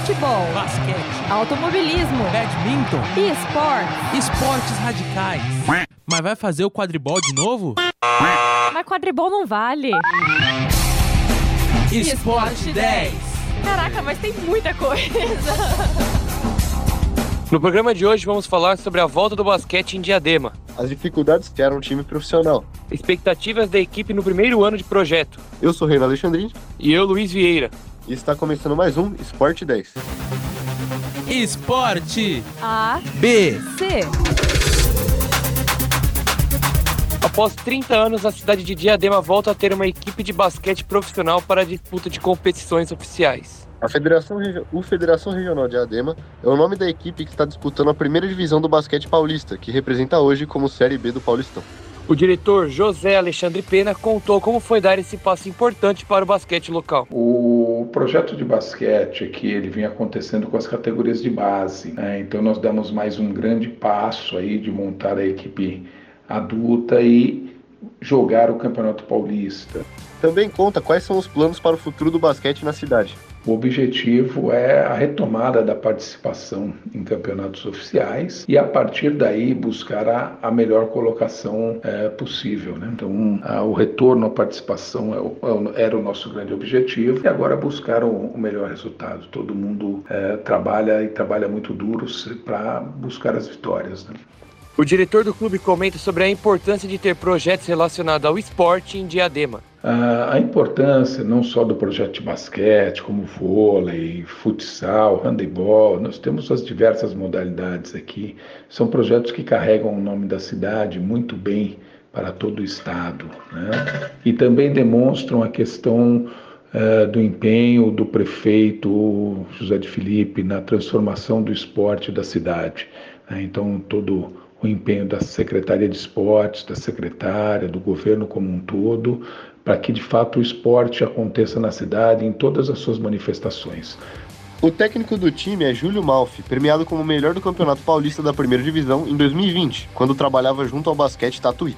futebol, basquete, automobilismo badminton, e esportes. esportes radicais. Mas vai fazer o quadribol de novo? Mas quadribol não vale. Esporte 10. Caraca, mas tem muita coisa. No programa de hoje vamos falar sobre a volta do basquete em Diadema, as dificuldades que era um time profissional. expectativas da equipe no primeiro ano de projeto. Eu sou Reino Alexandrini E eu, Luiz Vieira. e está começando mais um Esporte 10. Esporte A, B. C. Após 30 anos, a cidade de Diadema volta a ter uma equipe de basquete profissional para a disputa de competições oficiais. A Federação, o Federação Regional de Adema é o nome da equipe que está disputando a primeira divisão do basquete paulista, que representa hoje como Série B do Paulistão. O diretor José Alexandre Pena contou como foi dar esse passo importante para o basquete local. O projeto de basquete aqui ele vem acontecendo com as categorias de base, né? então nós damos mais um grande passo aí de montar a equipe adulta e jogar o Campeonato Paulista. Também conta quais são os planos para o futuro do basquete na cidade. O objetivo é a retomada da participação em campeonatos oficiais e a partir daí buscar a, a melhor colocação eh, possível. né? Então, a- o retorno à participação é é era o nosso grande objetivo e agora buscar o, o melhor resultado. Todo mundo eh, trabalha e trabalha muito duro para buscar as vitórias. né? O diretor do clube comenta sobre a importância de ter projetos relacionados ao esporte em Diadema. A, importância não só do projeto de basquete, como vôlei, futsal, handebol, nós temos as diversas modalidades aqui. São projetos que carregam o nome da cidade muito bem para todo o estado. Né? E também demonstram a questão eh, do empenho do prefeito José de Felipe na transformação do esporte da cidade. né? Então, todo o empenho da Secretaria de Esportes, da secretária, do governo como um todo, para que de fato o esporte aconteça na cidade em todas as suas manifestações. O técnico do time é Júlio Malfi, premiado como o melhor do Campeonato Paulista da Primeira Divisão em 2020, quando trabalhava junto ao basquete Tatuí.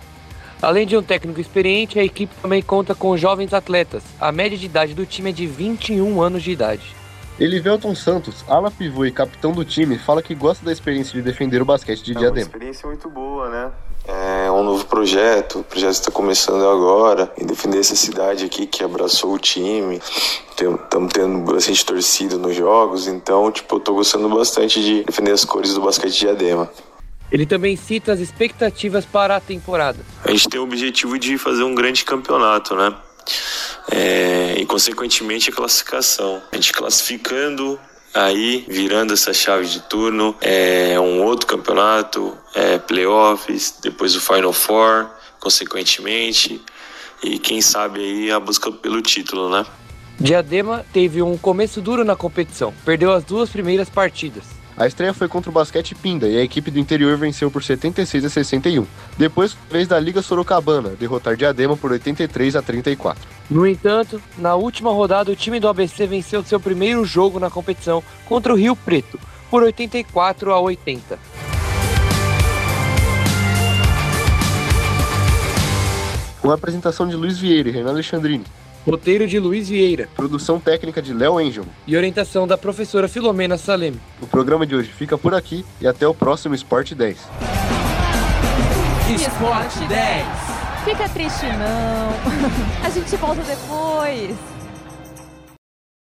Além de um técnico experiente, a equipe também conta com jovens atletas. A média de idade do time é de 21 anos de idade. Elivelton Santos, ala pivô e capitão do time, fala que gosta da experiência de defender o basquete de É uma Diadema. experiência muito boa, né? É um novo projeto, o projeto está começando agora, em defender essa cidade aqui que abraçou o time. Estamos tendo bastante torcida nos jogos, então, tipo, eu tô gostando bastante de defender as cores do basquete de Diadema. Ele também cita as expectativas para a temporada. A gente tem o objetivo de fazer um grande campeonato, né? É, e consequentemente a classificação. A gente classificando, aí virando essa chave de turno, é um outro campeonato, é, playoffs, depois o Final Four, consequentemente, e quem sabe aí a busca pelo título, né? Diadema teve um começo duro na competição, perdeu as duas primeiras partidas. A estreia foi contra o Basquete Pinda e a equipe do interior venceu por 76 a 61. Depois, vez da Liga Sorocabana, derrotar Diadema por 83 a 34. No entanto, na última rodada, o time do ABC venceu seu primeiro jogo na competição contra o Rio Preto, por 84 a 80. Com a apresentação de Luiz Vieira e Renan Alexandrini, Roteiro de Luiz Vieira produção técnica de Léo Angel. e orientação da professora Filomena Salem. O programa de hoje fica por aqui e até o próximo Esporte 10. Esporte 10. Fica triste não. A gente volta depois.